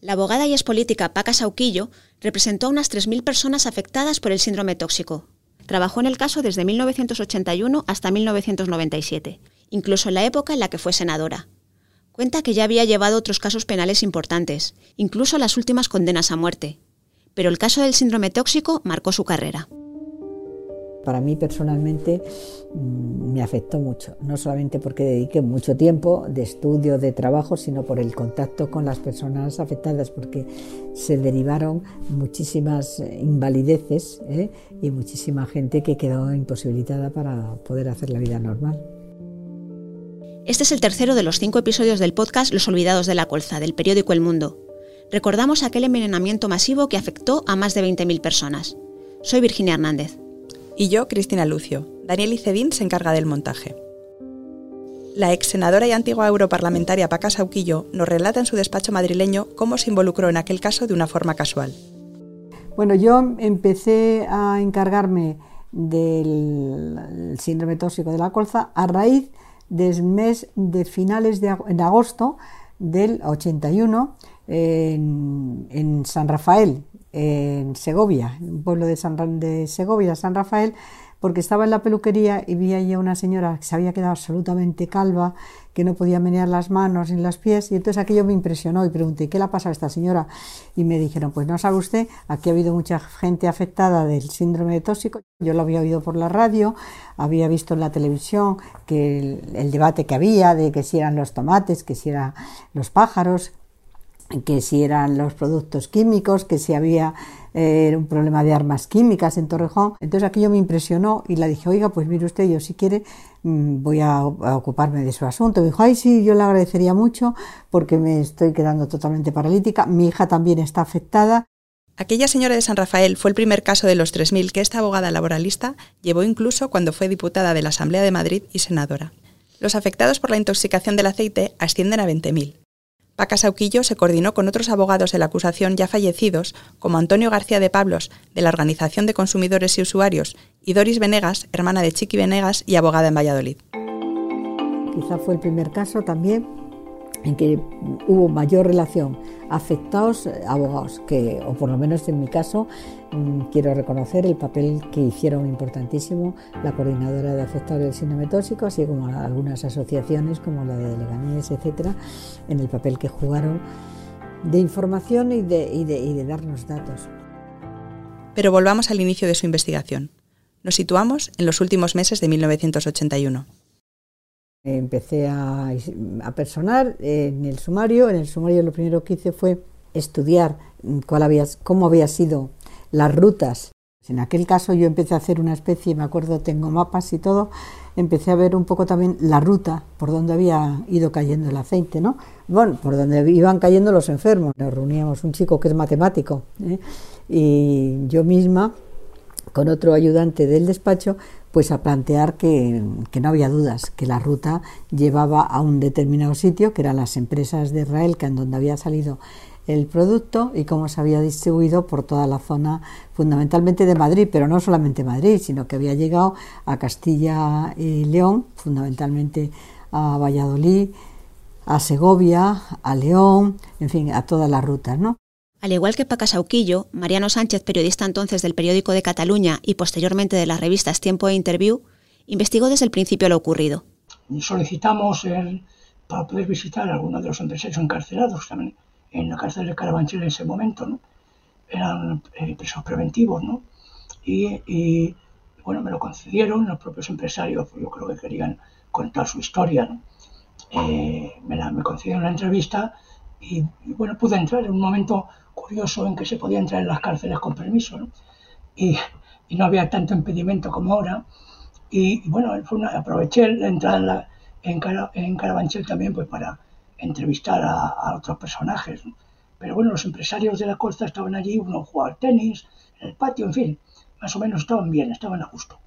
La abogada y expolítica Paca Sauquillo representó a unas 3.000 personas afectadas por el síndrome tóxico. Trabajó en el caso desde 1981 hasta 1997, incluso en la época en la que fue senadora. Cuenta que ya había llevado otros casos penales importantes, incluso las últimas condenas a muerte. Pero el caso del síndrome tóxico marcó su carrera. Para mí personalmente mm, me afectó mucho, no solamente porque dediqué mucho tiempo de estudio, de trabajo, sino por el contacto con las personas afectadas, porque se derivaron muchísimas eh, invalideces ¿eh? y muchísima gente que quedó imposibilitada para poder hacer la vida normal. Este es el tercero de los cinco episodios del podcast Los Olvidados de la Colza, del periódico El Mundo. Recordamos aquel envenenamiento masivo que afectó a más de 20.000 personas. Soy Virginia Hernández. Y yo, Cristina Lucio. Daniel Icedín se encarga del montaje. La ex senadora y antigua europarlamentaria Paca Sauquillo nos relata en su despacho madrileño cómo se involucró en aquel caso de una forma casual. Bueno, yo empecé a encargarme del síndrome tóxico de la colza a raíz del mes de finales de agosto del 81 en, en San Rafael, en Segovia, un pueblo de, San, de Segovia, San Rafael, porque estaba en la peluquería y vi allí a una señora que se había quedado absolutamente calva, que no podía menear las manos ni los pies, y entonces aquello me impresionó y pregunté, ¿qué le ha pasado a esta señora? Y me dijeron, pues no sabe usted, aquí ha habido mucha gente afectada del síndrome de tóxico, yo lo había oído por la radio, había visto en la televisión que el, el debate que había de que si eran los tomates, que si eran los pájaros, que si eran los productos químicos, que si había eh, un problema de armas químicas en Torrejón. Entonces aquello me impresionó y la dije, oiga, pues mire usted, yo si quiere mm, voy a, ocuparme de su asunto. Me dijo, ay, sí, yo le agradecería mucho porque me estoy quedando totalmente paralítica. Mi hija también está afectada. Aquella señora de San Rafael fue el primer caso de los 3.000 que esta abogada laboralista llevó incluso cuando fue diputada de la Asamblea de Madrid y senadora. Los afectados por la intoxicación del aceite ascienden a 20.000. Paca Sauquillo se coordinó con otros abogados de la acusación ya fallecidos, como Antonio García de Pablos, de la Organización de Consumidores y Usuarios, y Doris Venegas, hermana de Chiqui Venegas y abogada en Valladolid. Quizá fue el primer caso también en que hubo mayor relación afectados eh, abogados, que, o por lo menos en mi caso, mm, quiero reconocer el papel que hicieron importantísimo la coordinadora de afectados del síndrome tóxico, así como algunas asociaciones como la de Leganés, etcétera, en el papel que jugaron de información y de, y de darnos datos. Pero volvamos al inicio de su investigación. Nos situamos en los últimos meses de 1981. Empecé a, personar en el sumario. En el sumario lo primero que hice fue estudiar cuál había, cómo había sido las rutas. En aquel caso yo empecé a hacer una especie, me acuerdo, tengo mapas y todo, empecé a ver un poco también la ruta por donde había ido cayendo el aceite, ¿no? Bueno, por donde iban cayendo los enfermos. Nos reuníamos un chico que es matemático ¿eh? y yo misma con otro ayudante del despacho, pues a plantear que, no había dudas, que la ruta llevaba a un determinado sitio, que eran las empresas de Israel, que en donde había salido el producto y cómo se había distribuido por toda la zona, fundamentalmente de Madrid, pero no solamente Madrid, sino que había llegado a Castilla y León, fundamentalmente a Valladolid, a Segovia, a León, en fin, a todas las rutas, ¿no? Al igual que Paca Sauquillo, Mariano Sánchez, periodista entonces del periódico de Cataluña y posteriormente de las revistas Tiempo e Interview, investigó desde el principio lo ocurrido. Solicitamos para poder visitar a algunos de los empresarios encarcelados también en la cárcel de Carabanchel en ese momento, ¿no? Eran eh, presos preventivos, ¿no? Y, bueno, me lo concedieron los propios empresarios, pues yo creo que querían contar su historia, ¿no? Eh, me, la, me concedieron la entrevista y, bueno, pude entrar en un momento curioso en que se podía entrar en las cárceles con permiso. Y, no había tanto impedimento como ahora. Y, bueno, aproveché la entrada en, en, Carabanchel también pues para entrevistar a, otros personajes. Pero bueno, los empresarios de la costa estaban allí, uno jugaba al tenis, en el patio, en fin, más o menos estaban bien, estaban a gusto.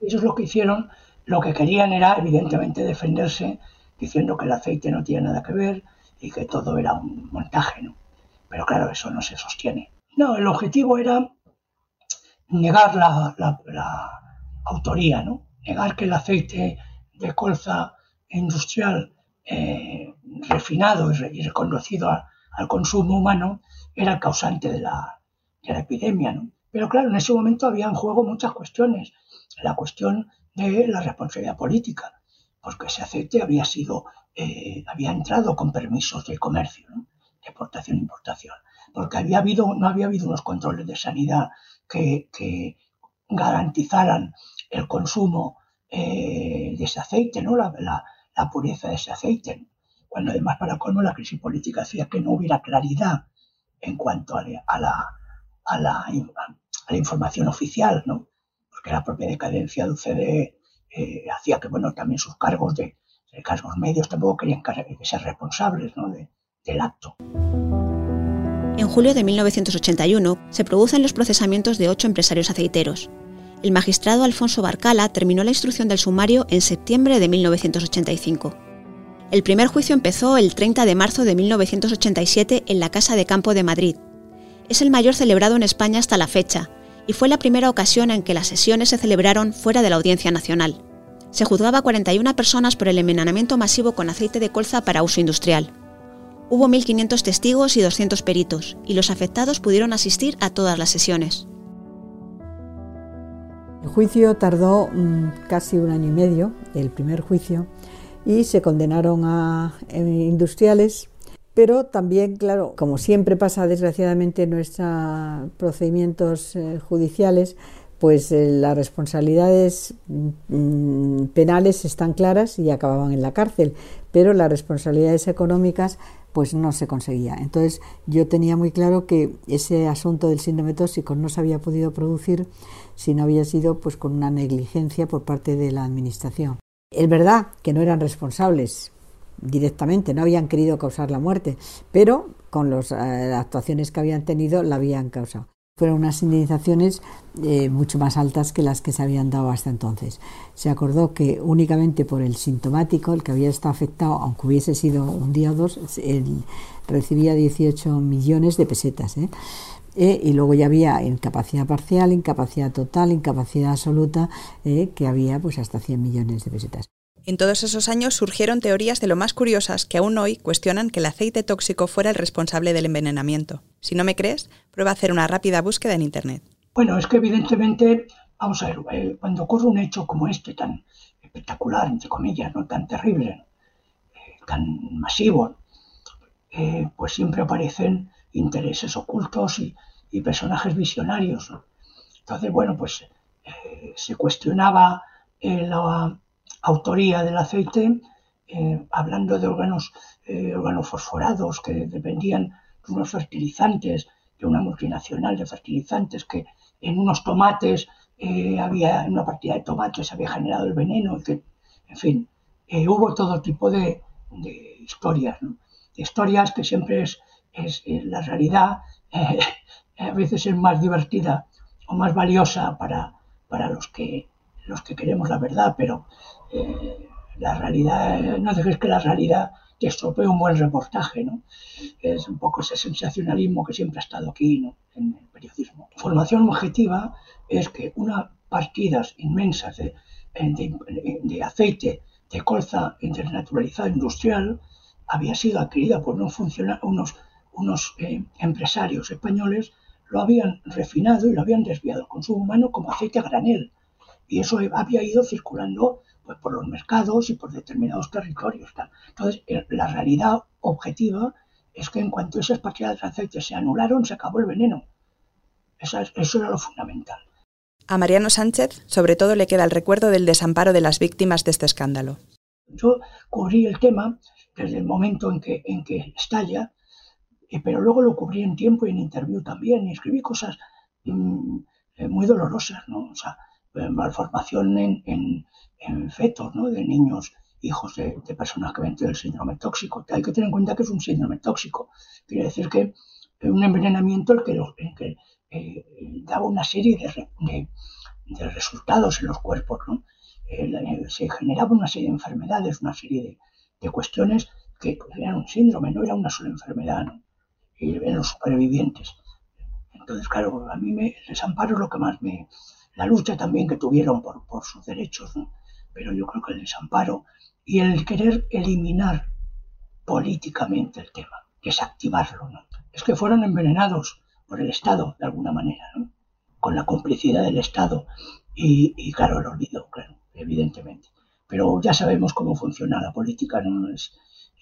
Eso es lo que hicieron. Lo que querían era, evidentemente, defenderse diciendo que el aceite no tiene nada que ver y que todo era un montaje, ¿no? Pero claro, eso no se sostiene. No, el objetivo era negar la, autoría, ¿no? Negar que el aceite de colza industrial eh, refinado y reconocido al consumo humano era el causante de la, de la epidemia. ¿no? Pero claro, en ese momento había en juego muchas cuestiones. La cuestión de la responsabilidad política, porque ese aceite había sido, eh, había entrado con permisos de comercio, de exportación e importación, porque había habido, no había habido unos controles de sanidad que, garantizaran el consumo eh, de ese aceite, ¿no? La, la, pureza de ese aceite. Cuando además, para colmo, la crisis política hacía que no hubiera claridad en cuanto a, la, a la, información oficial, ¿no? porque la propia decadencia de UCD eh, hacía que, bueno, también sus cargos de, cargos medios tampoco querían ser responsables del acto. En julio de 1981 se producen los procesamientos de ocho empresarios aceiteros. El magistrado Alfonso Barcala terminó la instrucción del sumario en septiembre de 1985. El primer juicio empezó el 30 de marzo de 1987 en la Casa de Campo de Madrid. Es el mayor celebrado en España hasta la fecha y fue la primera ocasión en que las sesiones se celebraron fuera de la Audiencia Nacional. Se juzgaba a 41 personas por el envenenamiento masivo con aceite de colza para uso industrial. Hubo 1.500 testigos y 200 peritos, y los afectados pudieron asistir a todas las sesiones. El juicio tardó mm, casi un año y medio, el primer juicio, y se condenaron a eh, industriales pero también, claro, como siempre pasa desgraciadamente en nuestros procedimientos eh, judiciales, pues eh, las responsabilidades mm, penales están claras y acababan en la cárcel, pero las responsabilidades económicas pues no se conseguía. Entonces yo tenía muy claro que ese asunto del síndrome tóxico no se había podido producir si no había sido pues con una negligencia por parte de la administración. Es verdad que no eran responsables directamente, no habían querido causar la muerte, pero con las eh, actuaciones que habían tenido la habían causado. Fueron unas indemnizaciones eh, mucho más altas que las que se habían dado hasta entonces. Se acordó que únicamente por el sintomático, el que había estado afectado, aunque hubiese sido un día o dos, recibía 18 millones de pesetas. ¿eh? y luego ya había incapacidad parcial, incapacidad total, incapacidad absoluta, que había pues hasta 100 millones de pesetas. En todos esos años surgieron teorías de lo más curiosas que aún hoy cuestionan que el aceite tóxico fuera el responsable del envenenamiento. Si no me crees, prueba a hacer una rápida búsqueda en Internet. Bueno, es que evidentemente, vamos a ver, eh, cuando ocurre un hecho como este, tan espectacular, entre comillas, no tan terrible, eh, tan masivo, eh, pues siempre aparecen intereses ocultos y, personajes visionarios. Entonces, bueno, pues se cuestionaba la autoría del aceite, eh, hablando de órganos, eh, órganos fosforados que dependían de unos fertilizantes, de una multinacional de fertilizantes que en unos tomates eh, había, en una partida de tomates había generado el veneno, que, en fin, hubo todo tipo de, historias, historias que siempre es, es la realidad, a veces es más divertida o más valiosa para, para los que los que queremos la verdad, pero eh, la realidad, no dejes que la realidad te estropee un buen reportaje, ¿no? Es un poco ese sensacionalismo que siempre ha estado aquí, ¿no? En el periodismo. Formación objetiva es que unas partidas inmensas de, de, aceite de colza internaturalizado industrial había sido adquirida por unos, unos, unos eh, empresarios españoles, lo habían refinado y lo habían desviado al consumo humano como aceite a granel y eso había ido circulando pues, por los mercados y por determinados territorios. Entonces, la realidad objetiva es que en cuanto esas partidas de aceite se anularon, se acabó el veneno. Eso, eso era lo fundamental. A Mariano Sánchez, sobre todo, le queda el recuerdo del desamparo de las víctimas de este escándalo. Yo cubrí el tema desde el momento en que, en que estalla, eh, pero luego lo cubrí en tiempo y en interview también, y escribí cosas mm, eh, muy dolorosas, ¿no? O sea, malformación en, fetos, ¿no? de niños, hijos de, personas que ven el síndrome tóxico. Hay que tener en cuenta que es un síndrome tóxico. Quiere decir que es un envenenamiento el que, eh, daba una serie de, resultados en los cuerpos. ¿no? se generaba una serie de enfermedades, una serie de, cuestiones que eran un síndrome, no era una sola enfermedad. ¿no? Y los supervivientes. Entonces, claro, a mí me, el desamparo es lo que más me, la lucha también que tuvieron por, por sus derechos, pero yo creo que el desamparo y el querer eliminar políticamente el tema. desactivarlo. ¿no? Es que fueron envenenados por el Estado, de alguna manera, ¿no? con la complicidad del Estado y, claro, el olvido, claro, evidentemente. Pero ya sabemos cómo funciona la política, ¿no? Es,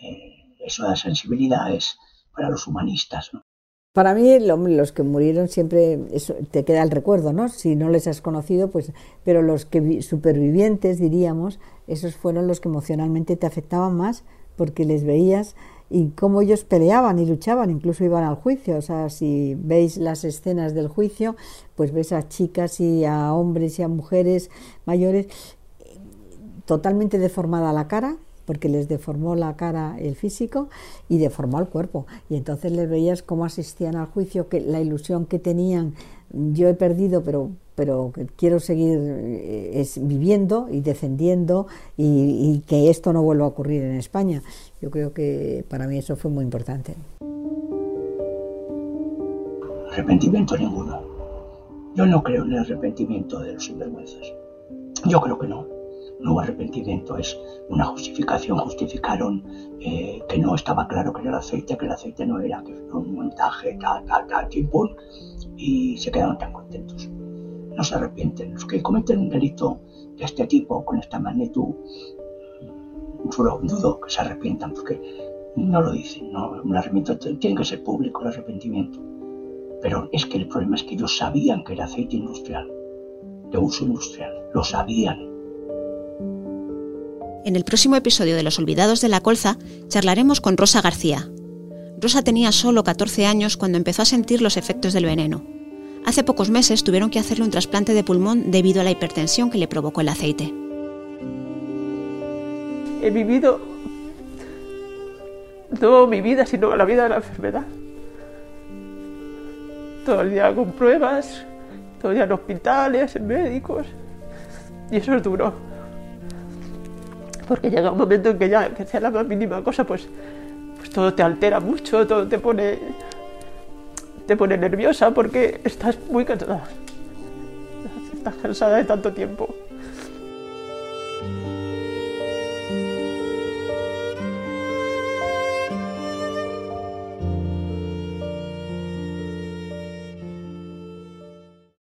eh, eso de sensibilidad es para los humanistas, ¿no? Para mí, los que murieron siempre eso, te queda el recuerdo, ¿no? Si no les has conocido, pues. Pero los que supervivientes, diríamos, esos fueron los que emocionalmente te afectaban más, porque les veías y cómo ellos peleaban y luchaban, incluso iban al juicio. O sea, si veis las escenas del juicio, pues ves a chicas y a hombres y a mujeres mayores totalmente deformada la cara, porque les deformó la cara el físico y deformó el cuerpo. Y entonces les veías cómo asistían al juicio, que la ilusión que tenían, yo he perdido, pero, pero quiero seguir eh, viviendo y defendiendo y, y que esto no vuelva a ocurrir en España. Yo creo que para mí eso fue muy importante. Arrepentimiento ninguno. Yo no creo en el arrepentimiento de los sinvergüenzas. Yo creo que no no arrepentimiento, es una justificación, justificaron eh, que no estaba claro que era el aceite, que el aceite no era, que fue un montaje, tal, tal, tal, chimpún, y se quedaron tan contentos. No se arrepienten. Los que cometen un delito de este tipo, con esta magnitud, solo dudo que se arrepientan, porque no lo dicen, ¿no? Un arrepentimiento tiene que ser público el arrepentimiento. Pero es que el problema es que ellos sabían que era aceite industrial, de uso industrial, lo sabían en el próximo episodio de Los Olvidados de la Colza charlaremos con Rosa García. Rosa tenía solo 14 años cuando empezó a sentir los efectos del veneno. Hace pocos meses tuvieron que hacerle un trasplante de pulmón debido a la hipertensión que le provocó el aceite. He vivido no mi vida, sino la vida de la enfermedad. Todo el día con pruebas, todo el día en hospitales, en médicos. Y eso es duro porque llega un momento en que ya, que sea la más mínima cosa, pues, pues todo te altera mucho, todo te pone, te pone nerviosa porque estás muy cansada. Estás cansada de tanto tiempo.